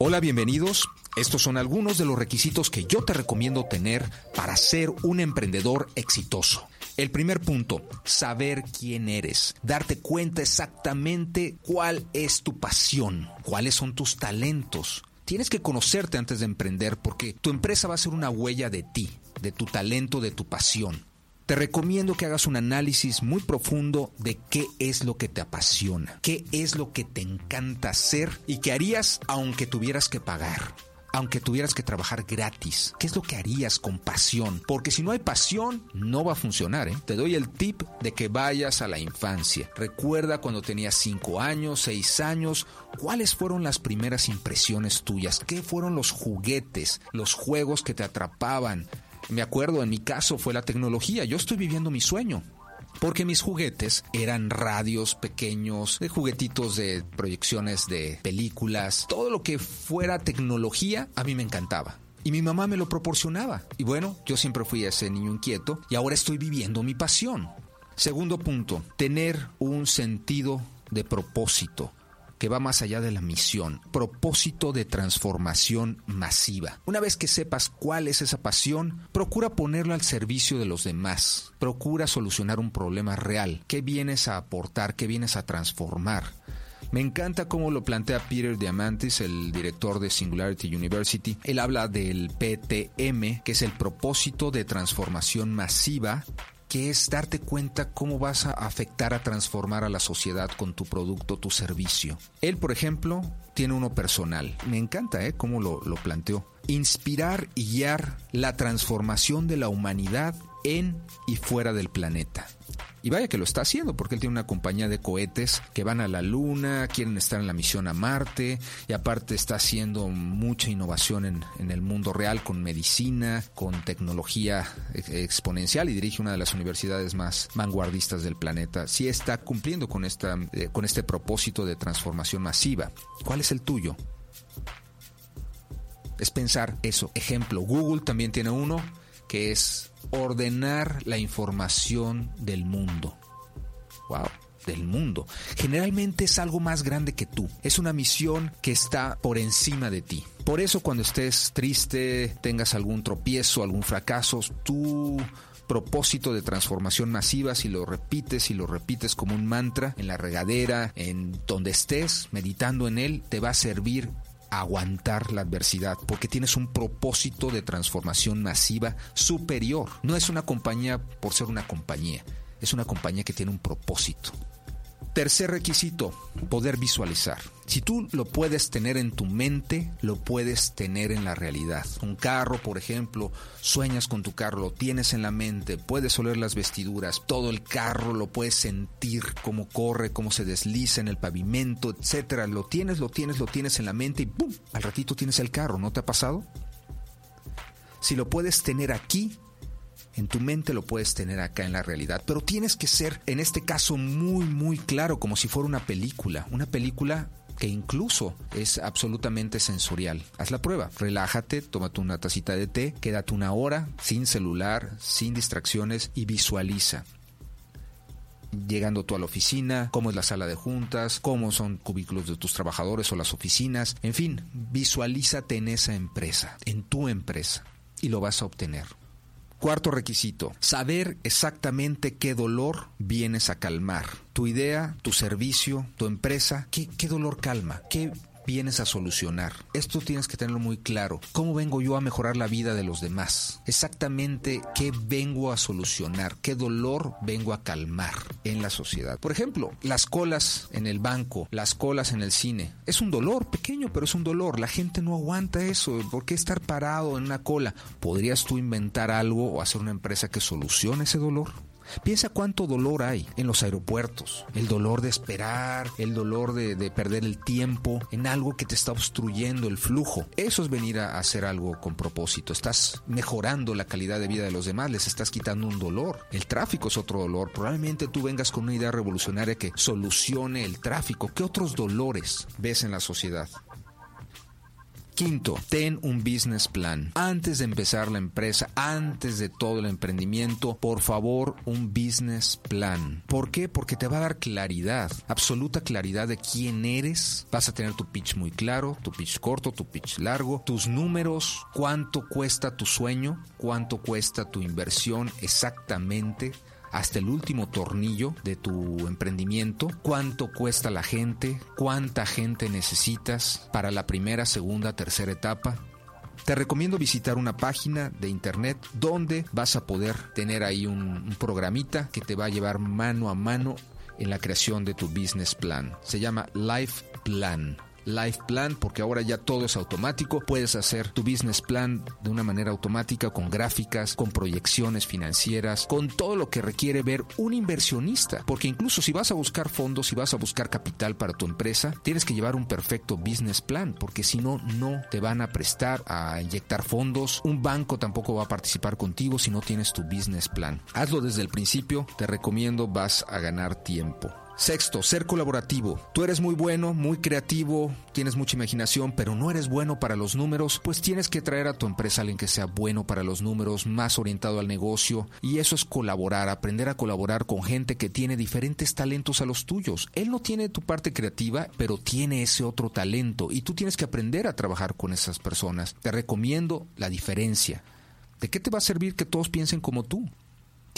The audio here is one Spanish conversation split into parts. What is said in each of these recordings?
Hola, bienvenidos. Estos son algunos de los requisitos que yo te recomiendo tener para ser un emprendedor exitoso. El primer punto, saber quién eres, darte cuenta exactamente cuál es tu pasión, cuáles son tus talentos. Tienes que conocerte antes de emprender porque tu empresa va a ser una huella de ti, de tu talento, de tu pasión. Te recomiendo que hagas un análisis muy profundo de qué es lo que te apasiona, qué es lo que te encanta hacer y qué harías aunque tuvieras que pagar aunque tuvieras que trabajar gratis? ¿Qué es lo que harías con pasión? Porque si no hay pasión, no va a funcionar. ¿eh? Te doy el tip de que vayas a la infancia. Recuerda cuando tenías 5 años, 6 años, cuáles fueron las primeras impresiones tuyas, qué fueron los juguetes, los juegos que te atrapaban. Me acuerdo, en mi caso fue la tecnología. Yo estoy viviendo mi sueño porque mis juguetes eran radios pequeños, de juguetitos de proyecciones de películas, todo lo que fuera tecnología a mí me encantaba. Y mi mamá me lo proporcionaba. Y bueno, yo siempre fui ese niño inquieto y ahora estoy viviendo mi pasión. Segundo punto, tener un sentido de propósito que va más allá de la misión, propósito de transformación masiva. Una vez que sepas cuál es esa pasión, procura ponerlo al servicio de los demás, procura solucionar un problema real. ¿Qué vienes a aportar? ¿Qué vienes a transformar? Me encanta cómo lo plantea Peter Diamantis, el director de Singularity University. Él habla del PTM, que es el propósito de transformación masiva que es darte cuenta cómo vas a afectar a transformar a la sociedad con tu producto, tu servicio. Él, por ejemplo, tiene uno personal. Me encanta ¿eh? cómo lo, lo planteó. Inspirar y guiar la transformación de la humanidad en y fuera del planeta. Y vaya que lo está haciendo, porque él tiene una compañía de cohetes que van a la Luna, quieren estar en la misión a Marte, y aparte está haciendo mucha innovación en, el mundo real con medicina, con tecnología exponencial y dirige una de las universidades más vanguardistas del planeta. Sí está cumpliendo con, esta, eh, con este propósito de transformación masiva. ¿Cuál es el tuyo? Es pensar eso. Ejemplo, Google también tiene uno que es ordenar la información del mundo. Wow del mundo. Generalmente es algo más grande que tú. Es una misión que está por encima de ti. Por eso cuando estés triste, tengas algún tropiezo, algún fracaso, tu propósito de transformación masiva, si lo repites y lo repites como un mantra en la regadera, en donde estés, meditando en él, te va a servir aguantar la adversidad, porque tienes un propósito de transformación masiva superior. No es una compañía por ser una compañía, es una compañía que tiene un propósito. Tercer requisito, poder visualizar. Si tú lo puedes tener en tu mente, lo puedes tener en la realidad. Un carro, por ejemplo, sueñas con tu carro, lo tienes en la mente, puedes oler las vestiduras, todo el carro lo puedes sentir, cómo corre, cómo se desliza en el pavimento, etcétera. Lo tienes, lo tienes, lo tienes en la mente y ¡pum! Al ratito tienes el carro, ¿no te ha pasado? Si lo puedes tener aquí, en tu mente lo puedes tener acá en la realidad, pero tienes que ser, en este caso, muy, muy claro, como si fuera una película. Una película que incluso es absolutamente sensorial. Haz la prueba, relájate, tómate una tacita de té, quédate una hora sin celular, sin distracciones y visualiza llegando tú a la oficina, cómo es la sala de juntas, cómo son cubículos de tus trabajadores o las oficinas, en fin, visualízate en esa empresa, en tu empresa, y lo vas a obtener. Cuarto requisito, saber exactamente qué dolor vienes a calmar. Tu idea, tu servicio, tu empresa, ¿qué, qué dolor calma? ¿Qué vienes a solucionar. Esto tienes que tenerlo muy claro. ¿Cómo vengo yo a mejorar la vida de los demás? Exactamente qué vengo a solucionar, qué dolor vengo a calmar en la sociedad. Por ejemplo, las colas en el banco, las colas en el cine. Es un dolor pequeño, pero es un dolor. La gente no aguanta eso. ¿Por qué estar parado en una cola? ¿Podrías tú inventar algo o hacer una empresa que solucione ese dolor? Piensa cuánto dolor hay en los aeropuertos. El dolor de esperar, el dolor de, perder el tiempo en algo que te está obstruyendo el flujo. Eso es venir a hacer algo con propósito. Estás mejorando la calidad de vida de los demás, les estás quitando un dolor. El tráfico es otro dolor. Probablemente tú vengas con una idea revolucionaria que solucione el tráfico. ¿Qué otros dolores ves en la sociedad? Quinto, ten un business plan. Antes de empezar la empresa, antes de todo el emprendimiento, por favor, un business plan. ¿Por qué? Porque te va a dar claridad, absoluta claridad de quién eres. Vas a tener tu pitch muy claro, tu pitch corto, tu pitch largo, tus números, cuánto cuesta tu sueño, cuánto cuesta tu inversión exactamente hasta el último tornillo de tu emprendimiento, cuánto cuesta la gente, cuánta gente necesitas para la primera, segunda, tercera etapa. Te recomiendo visitar una página de internet donde vas a poder tener ahí un, programita que te va a llevar mano a mano en la creación de tu business plan. Se llama Life Plan. Life Plan, porque ahora ya todo es automático. Puedes hacer tu business plan de una manera automática, con gráficas, con proyecciones financieras, con todo lo que requiere ver un inversionista. Porque incluso si vas a buscar fondos, si vas a buscar capital para tu empresa, tienes que llevar un perfecto business plan, porque si no, no te van a prestar a inyectar fondos. Un banco tampoco va a participar contigo si no tienes tu business plan. Hazlo desde el principio, te recomiendo, vas a ganar tiempo. Sexto, ser colaborativo. Tú eres muy bueno, muy creativo, tienes mucha imaginación, pero no eres bueno para los números, pues tienes que traer a tu empresa a alguien que sea bueno para los números, más orientado al negocio, y eso es colaborar, aprender a colaborar con gente que tiene diferentes talentos a los tuyos. Él no tiene tu parte creativa, pero tiene ese otro talento, y tú tienes que aprender a trabajar con esas personas. Te recomiendo la diferencia. ¿De qué te va a servir que todos piensen como tú?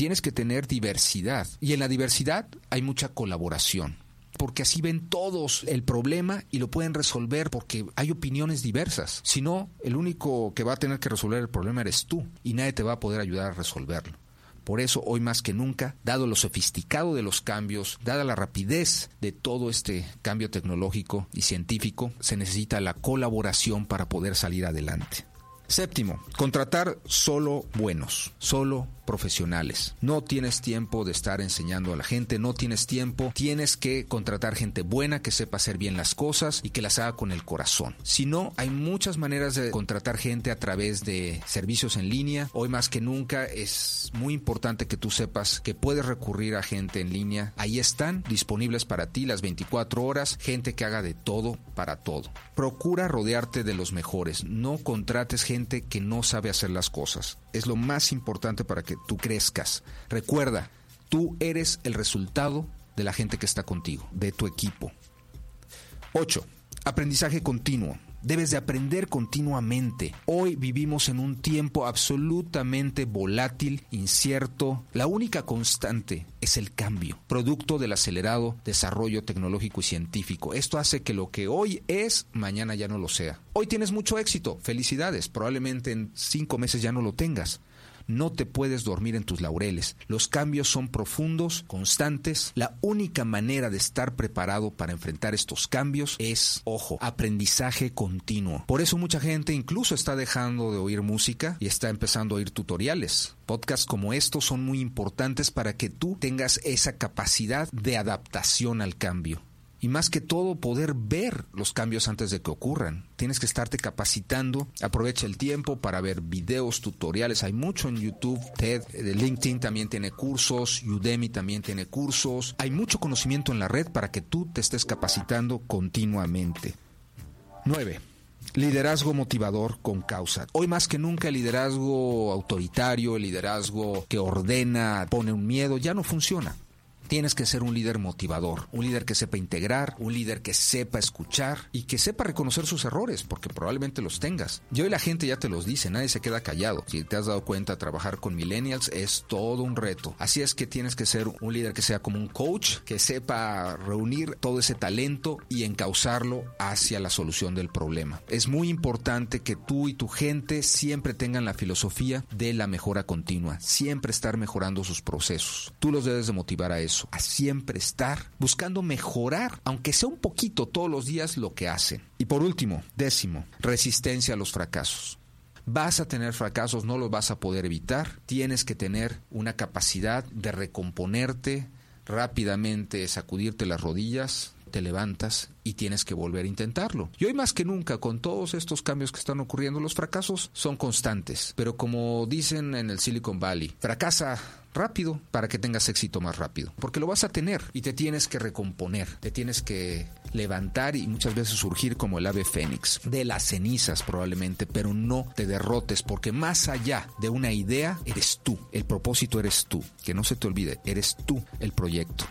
Tienes que tener diversidad. Y en la diversidad hay mucha colaboración. Porque así ven todos el problema y lo pueden resolver porque hay opiniones diversas. Si no, el único que va a tener que resolver el problema eres tú y nadie te va a poder ayudar a resolverlo. Por eso, hoy más que nunca, dado lo sofisticado de los cambios, dada la rapidez de todo este cambio tecnológico y científico, se necesita la colaboración para poder salir adelante. Séptimo, contratar solo buenos, solo profesionales. No tienes tiempo de estar enseñando a la gente, no tienes tiempo, tienes que contratar gente buena que sepa hacer bien las cosas y que las haga con el corazón. Si no, hay muchas maneras de contratar gente a través de servicios en línea. Hoy más que nunca es muy importante que tú sepas que puedes recurrir a gente en línea. Ahí están disponibles para ti las 24 horas, gente que haga de todo para todo. Procura rodearte de los mejores, no contrates gente que no sabe hacer las cosas. Es lo más importante para que tú crezcas. Recuerda, tú eres el resultado de la gente que está contigo, de tu equipo. 8. Aprendizaje continuo. Debes de aprender continuamente. Hoy vivimos en un tiempo absolutamente volátil, incierto. La única constante es el cambio, producto del acelerado desarrollo tecnológico y científico. Esto hace que lo que hoy es, mañana ya no lo sea. Hoy tienes mucho éxito, felicidades, probablemente en cinco meses ya no lo tengas. No te puedes dormir en tus laureles. Los cambios son profundos, constantes. La única manera de estar preparado para enfrentar estos cambios es, ojo, aprendizaje continuo. Por eso mucha gente incluso está dejando de oír música y está empezando a oír tutoriales. Podcasts como estos son muy importantes para que tú tengas esa capacidad de adaptación al cambio y más que todo poder ver los cambios antes de que ocurran. Tienes que estarte capacitando, aprovecha el tiempo para ver videos, tutoriales, hay mucho en YouTube, TED, eh, LinkedIn también tiene cursos, Udemy también tiene cursos, hay mucho conocimiento en la red para que tú te estés capacitando continuamente. 9. Liderazgo motivador con causa. Hoy más que nunca el liderazgo autoritario, el liderazgo que ordena, pone un miedo, ya no funciona. Tienes que ser un líder motivador, un líder que sepa integrar, un líder que sepa escuchar y que sepa reconocer sus errores, porque probablemente los tengas. Y hoy la gente ya te los dice, nadie se queda callado. Si te has dado cuenta, trabajar con millennials es todo un reto. Así es que tienes que ser un líder que sea como un coach, que sepa reunir todo ese talento y encauzarlo hacia la solución del problema. Es muy importante que tú y tu gente siempre tengan la filosofía de la mejora continua, siempre estar mejorando sus procesos. Tú los debes de motivar a eso a siempre estar buscando mejorar, aunque sea un poquito todos los días, lo que hacen. Y por último, décimo, resistencia a los fracasos. Vas a tener fracasos, no los vas a poder evitar. Tienes que tener una capacidad de recomponerte rápidamente, sacudirte las rodillas, te levantas y tienes que volver a intentarlo. Y hoy más que nunca, con todos estos cambios que están ocurriendo, los fracasos son constantes. Pero como dicen en el Silicon Valley, fracasa rápido para que tengas éxito más rápido. Porque lo vas a tener y te tienes que recomponer, te tienes que levantar y muchas veces surgir como el ave fénix, de las cenizas probablemente, pero no te derrotes porque más allá de una idea eres tú, el propósito eres tú, que no se te olvide, eres tú el proyecto.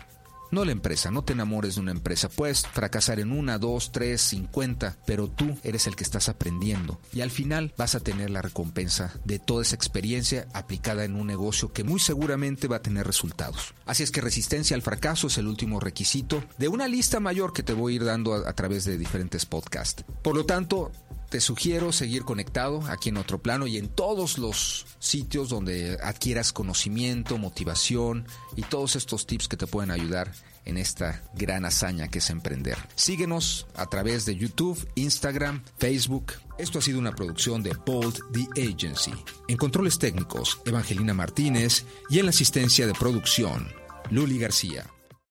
No la empresa, no te enamores de una empresa. Puedes fracasar en una, dos, tres, cincuenta, pero tú eres el que estás aprendiendo. Y al final vas a tener la recompensa de toda esa experiencia aplicada en un negocio que muy seguramente va a tener resultados. Así es que resistencia al fracaso es el último requisito de una lista mayor que te voy a ir dando a, a través de diferentes podcasts. Por lo tanto, te sugiero seguir conectado aquí en otro plano y en todos los sitios donde adquieras conocimiento, motivación y todos estos tips que te pueden ayudar en esta gran hazaña que es emprender. Síguenos a través de YouTube, Instagram, Facebook. Esto ha sido una producción de Bold The Agency. En controles técnicos, Evangelina Martínez y en la asistencia de producción, Luli García.